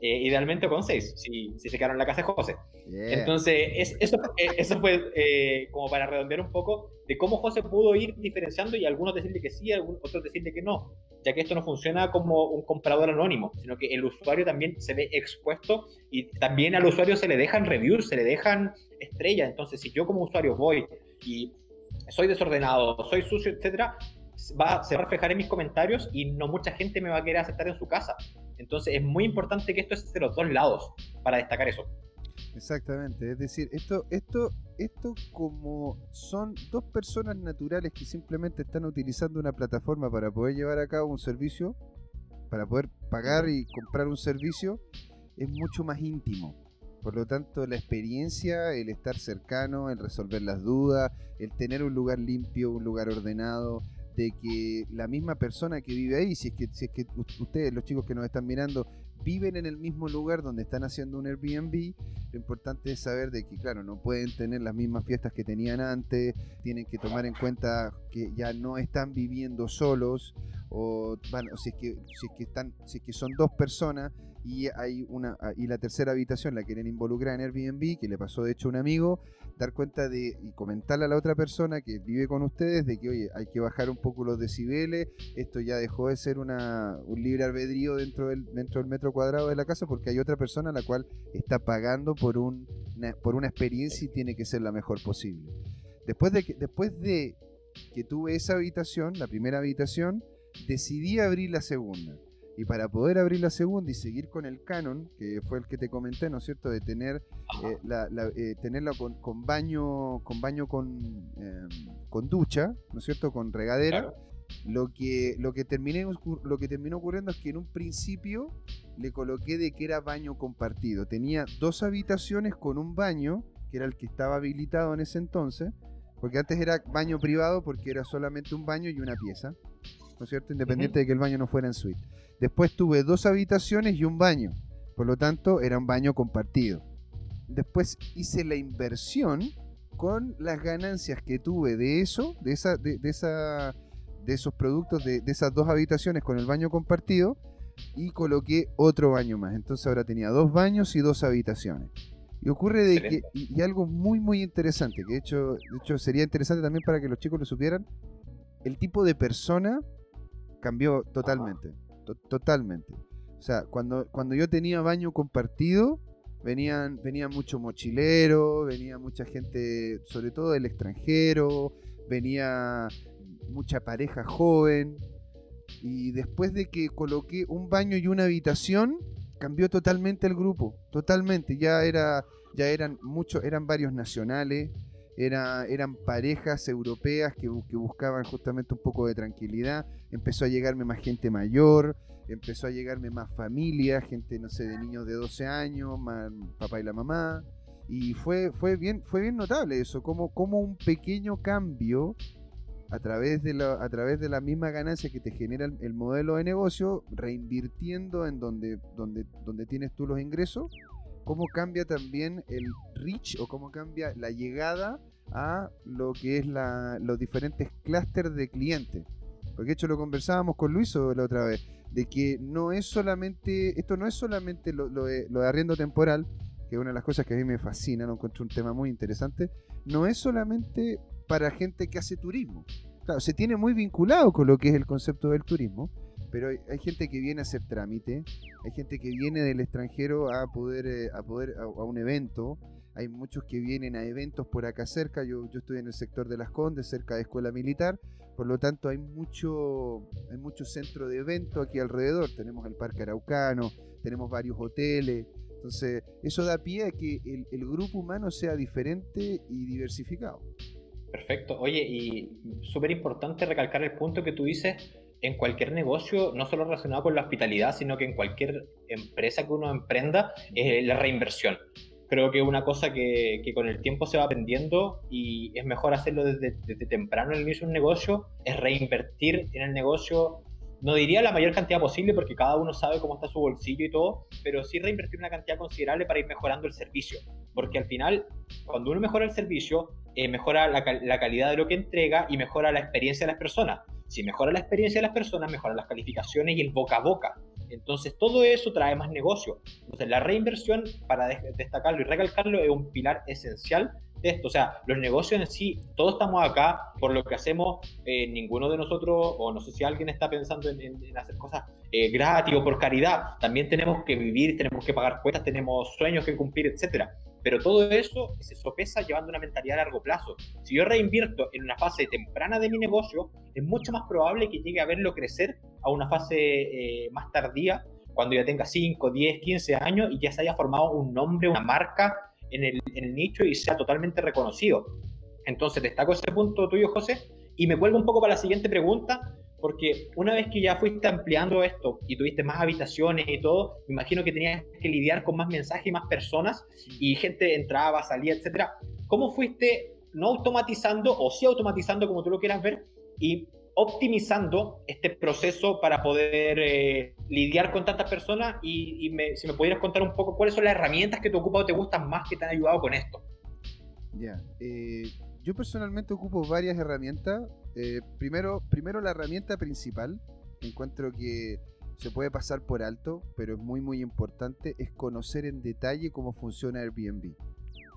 eh, idealmente con seis, si, si, se quedaron en la casa de José. Entonces, es, eso, eh, eso fue eh, como para redondear un poco de cómo José pudo ir diferenciando y algunos decirle que sí, otros decirle que no, ya que esto no funciona como un comprador anónimo, sino que el usuario también se ve expuesto y también al usuario se le dejan reviews, se le dejan estrellas. Entonces, si yo como usuario voy y soy desordenado, soy sucio, etcétera, va, se va a reflejar en mis comentarios y no mucha gente me va a querer aceptar en su casa. Entonces es muy importante que esto esté de los dos lados para destacar eso. Exactamente, es decir, esto, esto, esto como son dos personas naturales que simplemente están utilizando una plataforma para poder llevar a cabo un servicio, para poder pagar y comprar un servicio, es mucho más íntimo. Por lo tanto, la experiencia, el estar cercano, el resolver las dudas, el tener un lugar limpio, un lugar ordenado, de que la misma persona que vive ahí, si es que, si es que ustedes, los chicos que nos están mirando, viven en el mismo lugar donde están haciendo un Airbnb, lo importante es saber de que, claro, no pueden tener las mismas fiestas que tenían antes, tienen que tomar en cuenta que ya no están viviendo solos, o bueno, si es que, si es que están, si es que son dos personas y hay una y la tercera habitación la quieren involucrar en Airbnb, que le pasó de hecho a un amigo, dar cuenta de y comentarle a la otra persona que vive con ustedes de que, oye, hay que bajar un poco los decibeles, esto ya dejó de ser una, un libre albedrío dentro del, dentro del metro cuadrado de la casa porque hay otra persona la cual está pagando por, un, una, por una experiencia y tiene que ser la mejor posible. Después de que, después de que tuve esa habitación, la primera habitación, decidí abrir la segunda. Y para poder abrir la segunda y seguir con el canon, que fue el que te comenté, ¿no es cierto? De tener eh, la, eh, tenerla con, baño, con baño con, em, con ducha, ¿no es cierto? Con regadera. Lo que, lo, que terminé, lo que terminó ocurriendo es que en un principio le coloqué de que era baño compartido. Tenía dos habitaciones con un baño, que era el que estaba habilitado en ese entonces, porque antes era baño privado porque era solamente un baño y una pieza, ¿no es cierto? Independiente de que el baño no fuera en suite. Después tuve dos habitaciones y un baño. Por lo tanto, era un baño compartido. Después hice la inversión con las ganancias que tuve de eso, de, esa, de, esa, de esos productos, de, esas dos habitaciones con el baño compartido, y coloqué otro baño más. Entonces ahora tenía dos baños y dos habitaciones. Y ocurre de que, y, algo muy muy interesante, que de hecho, de hecho sería interesante también para que los chicos lo supieran, el tipo de persona cambió totalmente totalmente. O sea, cuando, cuando yo tenía baño compartido, venían, venía mucho mochilero, venía mucha gente, sobre todo del extranjero, venía mucha pareja joven. Y después de que coloqué un baño y una habitación, cambió totalmente el grupo, totalmente. Ya era, ya eran muchos, eran varios nacionales, era, eran parejas europeas que, buscaban justamente un poco de tranquilidad, empezó a llegarme más gente mayor, empezó a llegarme más familia, gente, no sé, de niños de 12 años, más papá y la mamá, y fue, fue, bien, fue bien notable eso, como, como un pequeño cambio a través, de la, a través de la misma ganancia que te genera el, modelo de negocio, reinvirtiendo en donde, donde, donde tienes tú los ingresos, cómo cambia también el reach o cómo cambia la llegada a lo que es la, los diferentes clústeres de clientes. Porque de hecho lo conversábamos con Luis la otra vez, de que no es solamente, esto no es solamente lo, de, lo de arriendo temporal, que es una de las cosas que a mí me fascina, lo encuentro un tema muy interesante, no es solamente para gente que hace turismo. Claro, se tiene muy vinculado con lo que es el concepto del turismo, pero hay, gente que viene a hacer trámite, hay gente que viene del extranjero a poder, eh, a, poder a, un evento, hay muchos que vienen a eventos por acá cerca, yo, yo estoy en el sector de Las Condes, cerca de Escuela Militar, Por lo tanto, hay mucho, hay mucho centro de evento aquí alrededor. Tenemos el Parque Araucano, tenemos varios hoteles. Entonces, eso da pie a que el, el grupo humano sea diferente y diversificado. Perfecto. Oye, y súper importante recalcar el punto que tú dices en cualquier negocio, no solo relacionado con la hospitalidad, sino que en cualquier empresa que uno emprenda, es la reinversión. Creo que es una cosa que, con el tiempo se va aprendiendo y es mejor hacerlo desde, desde temprano en el inicio de un negocio, es reinvertir en el negocio no diría la mayor cantidad posible porque cada uno sabe cómo está su bolsillo y todo, pero sí reinvertir una cantidad considerable para ir mejorando el servicio. Porque al final, cuando uno mejora el servicio, eh, mejora la, la, calidad de lo que entrega y mejora la experiencia de las personas. Si mejora la experiencia de las personas, mejora las calificaciones y el boca a boca. Entonces todo eso trae más negocio. Entonces la reinversión, para destacarlo y recalcarlo, es un pilar esencial de esto. O sea, los negocios en sí, todos estamos acá por lo que hacemos, eh, ninguno de nosotros, o no sé si alguien está pensando en, hacer cosas eh, gratis o por caridad, también tenemos que vivir, tenemos que pagar cuentas, tenemos sueños que cumplir, etcétera. Pero todo eso se sopesa llevando una mentalidad a largo plazo. Si yo reinvierto en una fase temprana de mi negocio, es mucho más probable que llegue a verlo crecer a una fase eh, más tardía, cuando ya tenga 5, 10, 15 años y ya se haya formado un nombre, una marca en el, en el nicho y sea totalmente reconocido. Entonces destaco ese punto tuyo, José, y me cuelgo un poco para la siguiente pregunta, porque una vez que ya fuiste ampliando esto y tuviste más habitaciones y todo, me imagino que tenías que lidiar con más mensajes y más personas y gente entraba, salía, etcétera. ¿Cómo fuiste no automatizando o sí automatizando como tú lo quieras ver y optimizando este proceso para poder eh, lidiar con tantas personas y, y me, si me pudieras contar un poco cuáles son las herramientas que te ocupas o te gustan más que te han ayudado con esto. Ya, eh, yo personalmente ocupo varias herramientas. Eh, primero, primero la herramienta principal, encuentro que se puede pasar por alto, pero es muy muy importante, es conocer en detalle cómo funciona Airbnb.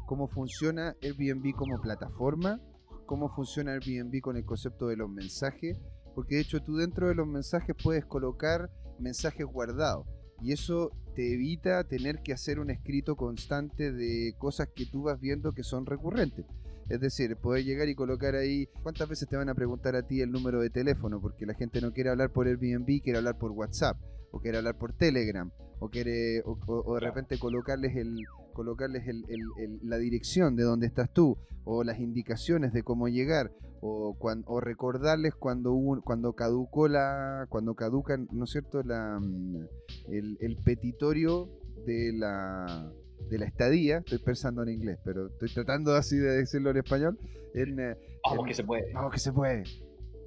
Cómo funciona Airbnb como plataforma, cómo funciona Airbnb con el concepto de los mensajes, porque de hecho tú dentro de los mensajes puedes colocar mensajes guardados y eso te evita tener que hacer un escrito constante de cosas que tú vas viendo que son recurrentes. Es decir, poder llegar y colocar ahí cuántas veces te van a preguntar a ti el número de teléfono, porque la gente no quiere hablar por Airbnb, quiere hablar por WhatsApp, o quiere hablar por Telegram, o quiere, o, o, de repente colocarles el colocarles el, el, el, la dirección de donde estás tú, o las indicaciones de cómo llegar, o, recordarles cuando hubo, cuando caducó la, cuando caducan, ¿no es cierto? La, mm, el petitorio de la de la estadía, estoy pensando en inglés, pero estoy tratando así de decirlo en español. En, eh, vamos en, que se puede. Vamos que se puede.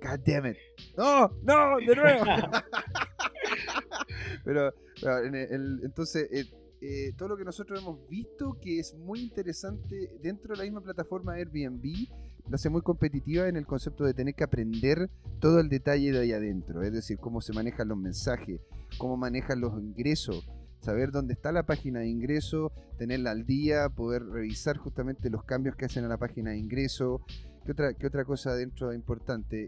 God damn it. No, no, de nuevo. pero, pero en el, entonces, eh, eh, todo lo que nosotros hemos visto que es muy interesante dentro de la misma plataforma Airbnb, lo hace muy competitiva en el concepto de tener que aprender todo el detalle de ahí adentro, es decir, cómo se manejan los mensajes, cómo manejan los ingresos, saber dónde está la página de ingreso, tenerla al día, poder revisar justamente los cambios que hacen a la página de ingreso. ¿Qué otra, qué otra cosa dentro importante?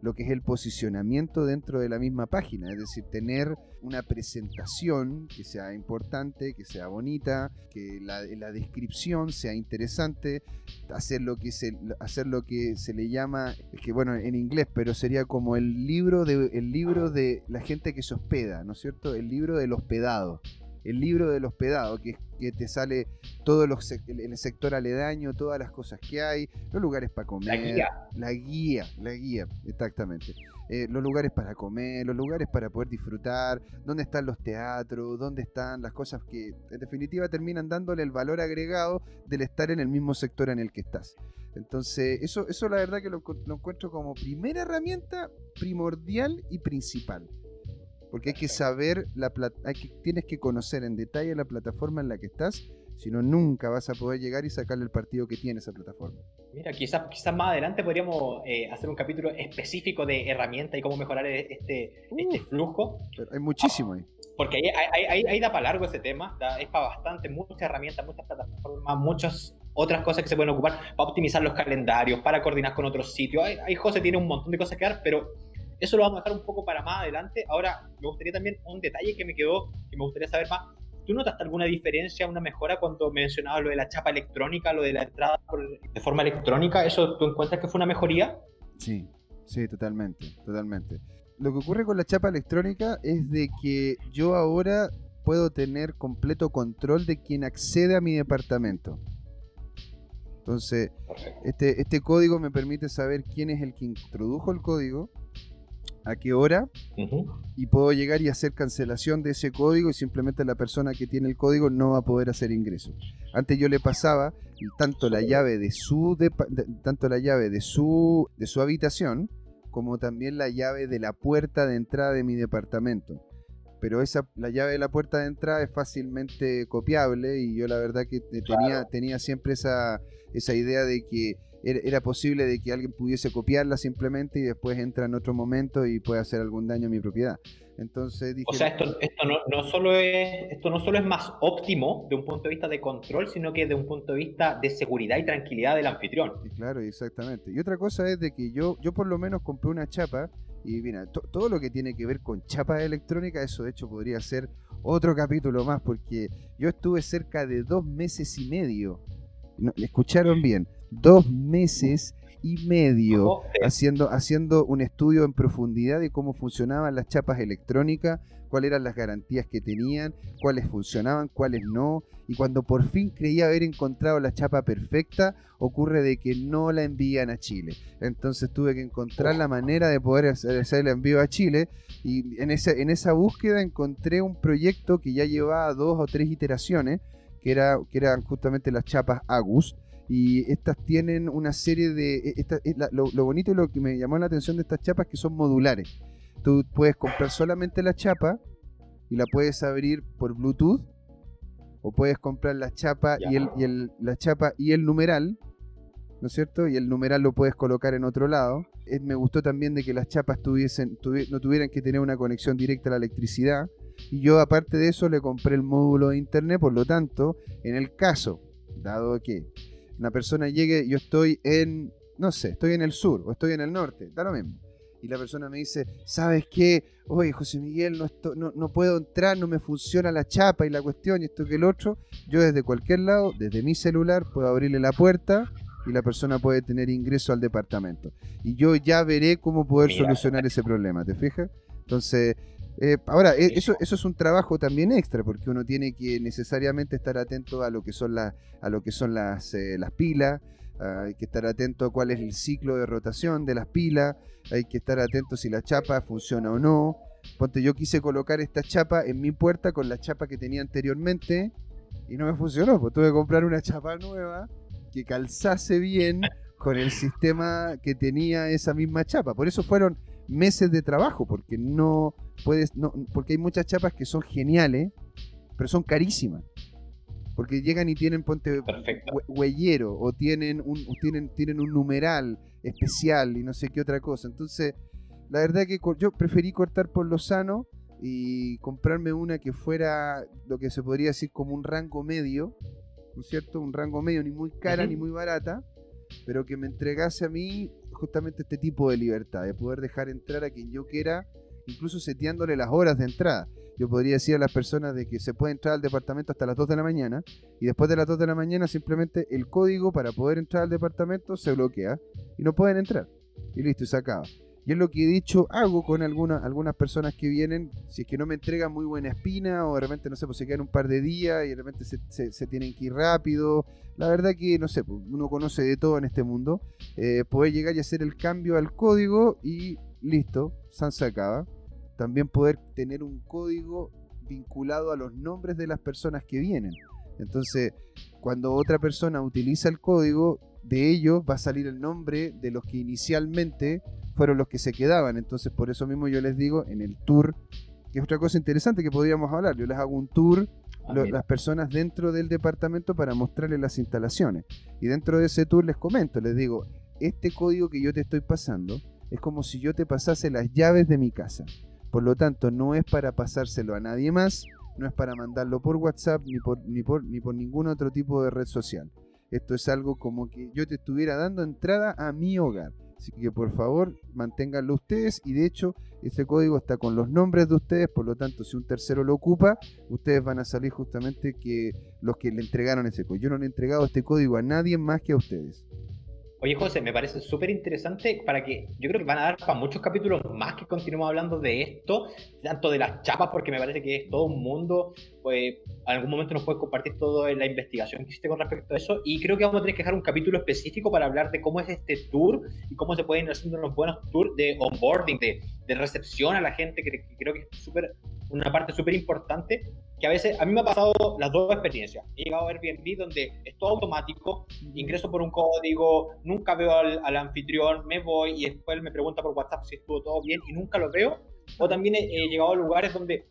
Lo que es el posicionamiento dentro de la misma página, es decir, tener una presentación que sea importante, que sea bonita, que la, la descripción sea interesante, hacer lo que se, hacer lo que se le llama, es que bueno, en inglés, pero sería como el libro de, el libro de la gente que se hospeda, ¿no es cierto? El libro del hospedado el libro del hospedado, que, que te sale todo los, el, el, sector aledaño, todas las cosas que hay, los lugares para comer. La guía. La guía, la guía, exactamente. Eh, los lugares para comer, los lugares para poder disfrutar, dónde están los teatros, dónde están las cosas que en definitiva terminan dándole el valor agregado del estar en el mismo sector en el que estás. Entonces, eso, eso la verdad que lo, lo encuentro como primera herramienta primordial y principal porque hay que saber, la hay que, tienes que conocer en detalle la plataforma en la que estás, si no nunca vas a poder llegar y sacarle el partido que tiene esa plataforma. Mira, quizás quizás más adelante podríamos eh, hacer un capítulo específico de herramientas y cómo mejorar este, uh, este flujo. Hay muchísimo ahí. Porque ahí, ahí, ahí, ahí da para largo ese tema, da, es para bastante, muchas herramientas, muchas plataformas, muchas otras cosas que se pueden ocupar para optimizar los calendarios, para coordinar con otros sitios. Ahí José tiene un montón de cosas que dar, pero eso lo vamos a dejar un poco para más adelante. Ahora, me gustaría también un detalle que me quedó, que me gustaría saber más. ¿Tú notaste alguna diferencia, una mejora cuando mencionabas lo de la chapa electrónica, lo de la entrada por, de forma electrónica? ¿Eso tú encuentras que fue una mejoría? Sí, Sí, totalmente, totalmente. Lo que ocurre con la chapa electrónica es de que yo ahora puedo tener completo control de quien accede a mi departamento. Entonces, este, este código me permite saber quién es el que introdujo el código, a qué hora, y puedo llegar y hacer cancelación de ese código y simplemente la persona que tiene el código no va a poder hacer ingreso. Antes yo le pasaba tanto la llave de su tanto la llave de su de su habitación como también la llave de la puerta de entrada de mi departamento. Pero esa, la llave de la puerta de entrada es fácilmente copiable y yo la verdad que tenía, tenía siempre esa, esa idea de que era, posible de que alguien pudiese copiarla simplemente y después entra en otro momento y puede hacer algún daño a mi propiedad. Entonces o sea, esto, esto, no, no, solo es, esto no solo es más óptimo de un punto de vista de control, sino que de un punto de vista de seguridad y tranquilidad del anfitrión. claro, exactamente. Y otra cosa es de que yo, yo por lo menos compré una chapa y mira, todo lo que tiene que ver con chapa electrónica, eso de hecho podría ser otro capítulo más, porque yo estuve cerca de dos meses y medio. No, ¿Escucharon bien? Dos meses y medio haciendo, haciendo un estudio en profundidad de cómo funcionaban las chapas electrónicas, cuáles eran las garantías que tenían, cuáles funcionaban, cuáles no. Y cuando por fin creía haber encontrado la chapa perfecta, ocurre de que no la envían a Chile. Entonces tuve que encontrar la manera de poder hacer, el envío a Chile. Y en esa, en esa búsqueda encontré un proyecto que ya llevaba dos o tres iteraciones, que, era, que eran justamente las chapas Agus y estas tienen una serie de... E, lo, bonito y lo que me llamó la atención de estas chapas es que son modulares. Tú puedes comprar solamente la chapa y la puedes abrir por Bluetooth. O puedes comprar la chapa y el, y el, la chapa y el numeral. ¿No es cierto? Y el numeral lo puedes colocar en otro lado. me gustó también de que las chapas tuviesen, no tuvieran que tener una conexión directa a la electricidad. Y yo aparte de eso le compré el módulo de internet, por lo tanto, en el caso, dado que una persona llegue, yo estoy en, no sé, estoy en el sur o estoy en el norte, da lo mismo. Y la persona me dice, ¿sabes qué? Oye, José Miguel, no, no, puedo entrar, no me funciona la chapa y la cuestión y esto que el otro. Yo desde cualquier lado, desde mi celular, puedo abrirle la puerta y la persona puede tener ingreso al departamento. Y yo ya veré cómo poder solucionar ese problema, ¿te fijas? Entonces, eh, ahora, e, eso, eso es un trabajo también extra, porque uno tiene que necesariamente estar atento a lo que son, a lo que son las, eh, las pilas, hay que estar atento a cuál es el ciclo de rotación de las pilas, hay que estar atento si la chapa funciona o no. Ponte, yo quise colocar esta chapa en mi puerta con la chapa que tenía anteriormente y no me funcionó, pues tuve que comprar una chapa nueva que calzase bien con el sistema que tenía esa misma chapa. Por eso fueron meses de trabajo, porque no puedes, no, porque hay muchas chapas que son geniales, pero son carísimas. Porque llegan y tienen ponte huellero o tienen un tienen tienen un numeral especial y no sé qué otra cosa. Entonces, la verdad que yo preferí cortar por lo sano y comprarme una que fuera lo que se podría decir como un rango medio, ¿no es cierto? Un rango medio ni muy cara ni muy barata, pero que me entregase a mí justamente este tipo de libertad, de poder dejar entrar a quien yo quiera, incluso seteándole las horas de entrada. Yo podría decir a las personas de que se puede entrar al departamento hasta las 2 de la mañana y después de las 2 de la mañana simplemente el código para poder entrar al departamento se bloquea y no pueden entrar. Y listo, y se acaba. Y es lo que he dicho, hago con algunas algunas personas que vienen, si es que no me entregan muy buena espina o de repente, no sé, pues se quedan un par de días y de repente se, tienen que ir rápido. La verdad que, no sé, pues, uno conoce de todo en este mundo. Eh, poder llegar y hacer el cambio al código y listo, San se acaba. También poder tener un código vinculado a los nombres de las personas que vienen. Entonces, cuando otra persona utiliza el código, de ellos va a salir el nombre de los que inicialmente fueron los que se quedaban. Entonces, por eso mismo yo les digo, en el tour, que es otra cosa interesante que podríamos hablar, yo les hago un tour a las personas dentro del departamento para mostrarles las instalaciones. Y dentro de ese tour les comento, les digo, este código que yo te estoy pasando es como si yo te pasase las llaves de mi casa. Por lo tanto, no es para pasárselo a nadie más, no es para mandarlo por WhatsApp ni por, ni por, ni por ningún otro tipo de red social. Esto es algo como que yo te estuviera dando entrada a mi hogar. Así que por favor, manténganlo ustedes y de hecho ese código está con los nombres de ustedes, por lo tanto si un tercero lo ocupa, ustedes van a salir justamente que los que le entregaron ese código. Yo no le he entregado este código a nadie más que a ustedes. Oye, José, me parece súper interesante para que yo creo que van a dar para muchos capítulos más que continuemos hablando de esto, tanto de las chapas, porque me parece que es todo un mundo. Pues en algún momento nos puedes compartir toda la investigación que hiciste con respecto a eso. Y creo que vamos a tener que dejar un capítulo específico para hablar de cómo es este tour y cómo se pueden ir haciendo unos buenos tours de onboarding, de, de recepción a la gente, que, que creo que es súper una parte súper importante que a veces, a mí me ha pasado las dos experiencias. He llegado a Airbnb donde es todo automático, ingreso por un código, nunca veo al, anfitrión, me voy y después me pregunta por WhatsApp si estuvo todo bien y nunca lo veo. O también he, llegado a lugares donde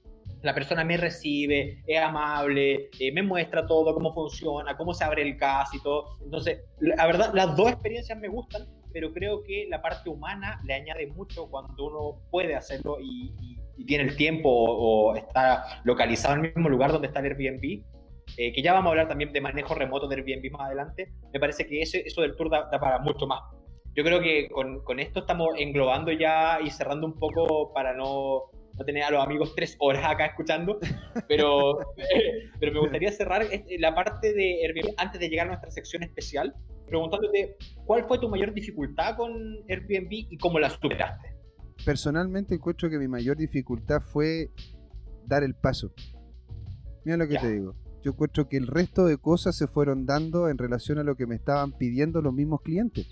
la persona me recibe, es amable, eh, me muestra todo, cómo funciona, cómo se abre el gas y todo. Entonces, la verdad, las dos experiencias me gustan, pero creo que la parte humana le añade mucho cuando uno puede hacerlo y tiene el tiempo o, está localizado en el mismo lugar donde está el Airbnb, eh, que ya vamos a hablar también de manejo remoto de Airbnb más adelante, me parece que eso, eso del tour da, para mucho más. Yo creo que con, con, esto estamos englobando ya y cerrando un poco para no, no tener a los amigos tres horas acá escuchando, pero, pero me gustaría cerrar la parte de Airbnb antes de llegar a nuestra sección especial, preguntándote cuál fue tu mayor dificultad con Airbnb y cómo la superaste personalmente encuentro que mi mayor dificultad fue dar el paso. Mira lo que te digo. Yo encuentro que el resto de cosas se fueron dando en relación a lo que me estaban pidiendo los mismos clientes.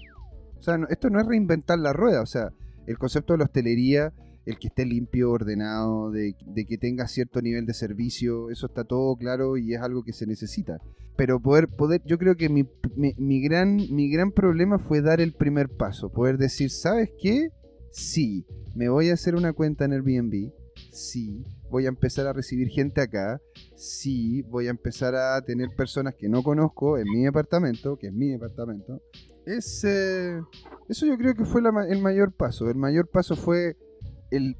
O sea, esto no es reinventar la rueda. O sea, el concepto de la hostelería, el que esté limpio, ordenado, de, que tenga cierto nivel de servicio, eso está todo claro y es algo que se necesita. Pero poder, poder, yo creo que mi, mi gran, mi gran problema fue dar el primer paso. Poder decir, ¿sabes qué? Sí, me voy a hacer una cuenta en Airbnb. Sí, voy a empezar a recibir gente acá. Sí, voy a empezar a tener personas que no conozco en mi departamento, que es mi departamento. Ese, eso yo creo que fue el mayor paso. El mayor paso fue el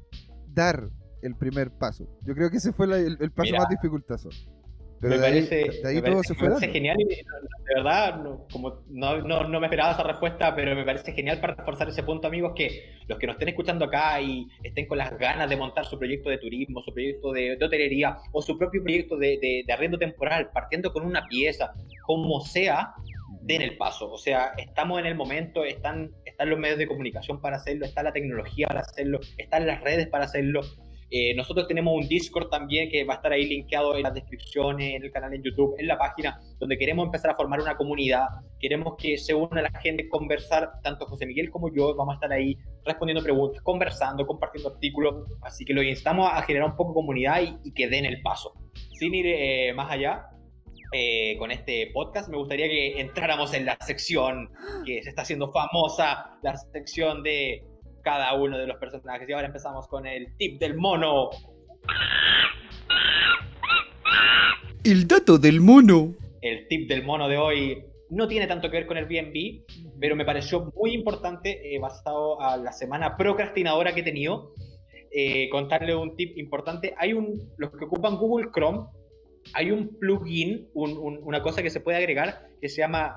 dar el primer paso. Yo creo que ese fue el, paso más dificultoso me parece, genial y de verdad, no, como no, no, me esperaba esa respuesta, pero me parece genial para reforzar ese punto, amigos, que los que nos estén escuchando acá y estén con las ganas de montar su proyecto de turismo, su proyecto de, hotelería o su propio proyecto de, de, de, arriendo temporal, partiendo con una pieza, como sea, den el paso. O sea, estamos en el momento, están, están los medios de comunicación para hacerlo, está la tecnología para hacerlo, están las redes para hacerlo. Eh, nosotros tenemos un Discord también que va a estar ahí linkeado en las descripciones, en el canal en YouTube, en la página, donde queremos empezar a formar una comunidad. Queremos que se una la gente, conversar, tanto José Miguel como yo, vamos a estar ahí respondiendo preguntas, conversando, compartiendo artículos. Así que lo instamos a generar un poco comunidad y, que den el paso. Sin ir eh, más allá, eh, con este podcast, me gustaría que entráramos en la sección que se está haciendo famosa, la sección de cada uno de los personajes. Y ahora empezamos con el tip del mono. El dato del mono. El tip del mono de hoy no tiene tanto que ver con el BNB, pero me pareció muy importante, eh, basado a la semana procrastinadora que he tenido, eh, contarle un tip importante. Hay un, los que ocupan Google Chrome, hay un plugin, una cosa que se puede agregar que se llama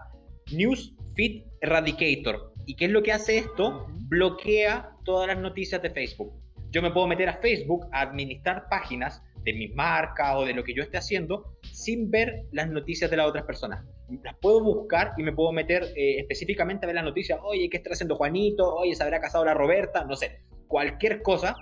News Feed Eradicator. ¿Y qué es lo que hace esto? Bloquea todas las noticias de Facebook. Yo me puedo meter a Facebook a administrar páginas de mi marca o de lo que yo esté haciendo sin ver las noticias de las otras personas. Las puedo buscar y me puedo meter eh, específicamente a ver las noticias. Oye, ¿qué está haciendo Juanito? Oye, ¿se habrá casado la Roberta? No sé. Cualquier cosa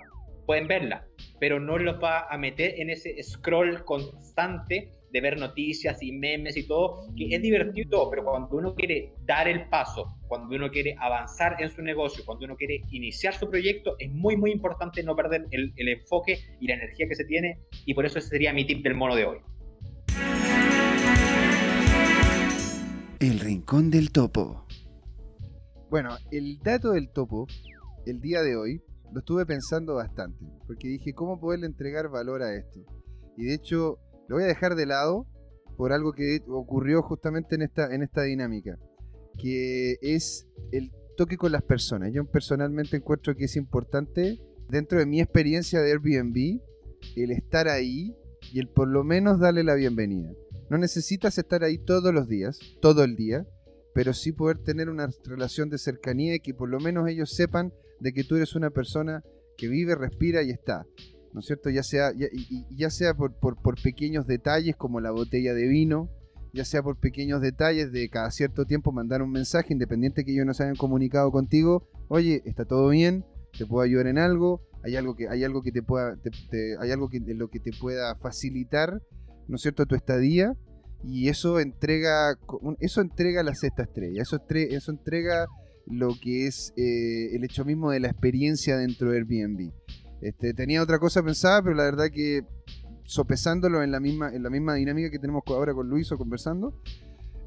pueden verla, pero no los va a meter en ese scroll constante de ver noticias y memes y todo, que es divertido pero cuando uno quiere dar el paso, cuando uno quiere avanzar en su negocio, cuando uno quiere iniciar su proyecto, es muy, muy importante no perder el, el enfoque y la energía que se tiene, y por eso ese sería mi tip del mono de hoy. El rincón del topo. Bueno, el dato del topo, el día de hoy, lo estuve pensando bastante, porque dije, ¿cómo poderle entregar valor a esto? Y de hecho, lo voy a dejar de lado por algo que ocurrió justamente en esta, en esta dinámica, que es el toque con las personas. Yo personalmente encuentro que es importante, dentro de mi experiencia de Airbnb, el estar ahí y el por lo menos darle la bienvenida. No necesitas estar ahí todos los días, todo el día, pero sí poder tener una relación de cercanía y que por lo menos ellos sepan de que tú eres una persona que vive, respira y está. ¿no es cierto? Ya sea, ya, ya sea por, por, pequeños detalles como la botella de vino, ya sea por pequeños detalles de cada cierto tiempo mandar un mensaje, independiente que ellos no se hayan comunicado contigo, oye, está todo bien, te puedo ayudar en algo, hay algo que, hay algo que te pueda, hay algo que, lo que te pueda facilitar, ¿no es cierto?, tu estadía, y eso entrega, eso entrega la sexta estrella, eso, eso entrega lo que es eh, el hecho mismo de la experiencia dentro de Airbnb. Este, tenía otra cosa pensada, pero la verdad que sopesándolo en la misma, en la misma dinámica que tenemos ahora con Luis o conversando,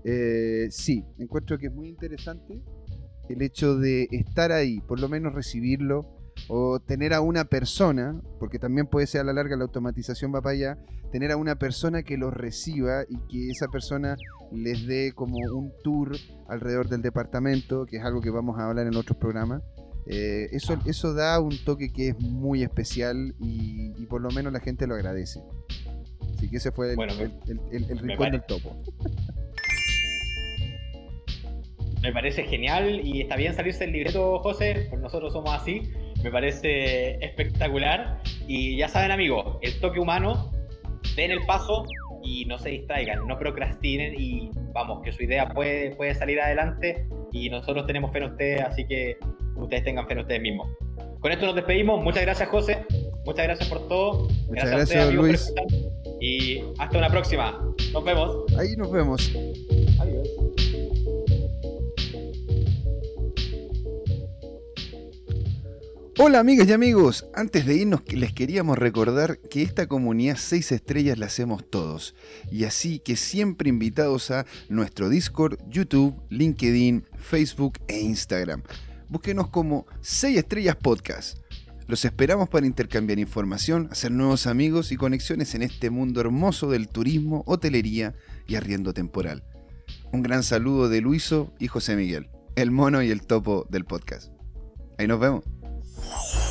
eh, sí, encuentro que es muy interesante el hecho de estar ahí, por lo menos recibirlo, o tener a una persona, porque también puede ser a la larga la automatización va para allá, tener a una persona que los reciba y que esa persona les dé como un tour alrededor del departamento, que es algo que vamos a hablar en otros programas. Eh, eso, eso da un toque que es muy especial y, por lo menos la gente lo agradece. Así que ese fue el, el, rincón del topo. Me parece genial y está bien salirse del libreto, José, pues nosotros somos así. Me parece espectacular. Y ya saben, amigos, el toque humano, den el paso y no se distraigan, no procrastinen y vamos, que su idea puede, puede salir adelante y nosotros tenemos fe en ustedes, así que ustedes tengan fe en ustedes mismos. Con esto nos despedimos. Muchas gracias, José. Muchas gracias por todo. Muchas gracias, a ustedes, Luis. y hasta una próxima. Nos vemos. Ahí nos vemos. Hola amigas y amigos, antes de irnos les queríamos recordar que esta comunidad 6 estrellas la hacemos todos y así que siempre invitados a nuestro Discord, YouTube, LinkedIn, Facebook e Instagram. Búsquenos como 6 estrellas podcast. Los esperamos para intercambiar información, hacer nuevos amigos y conexiones en este mundo hermoso del turismo, hotelería y arriendo temporal. Un gran saludo de Luiso y José Miguel, el mono y el topo del podcast. Ahí nos vemos. Bye.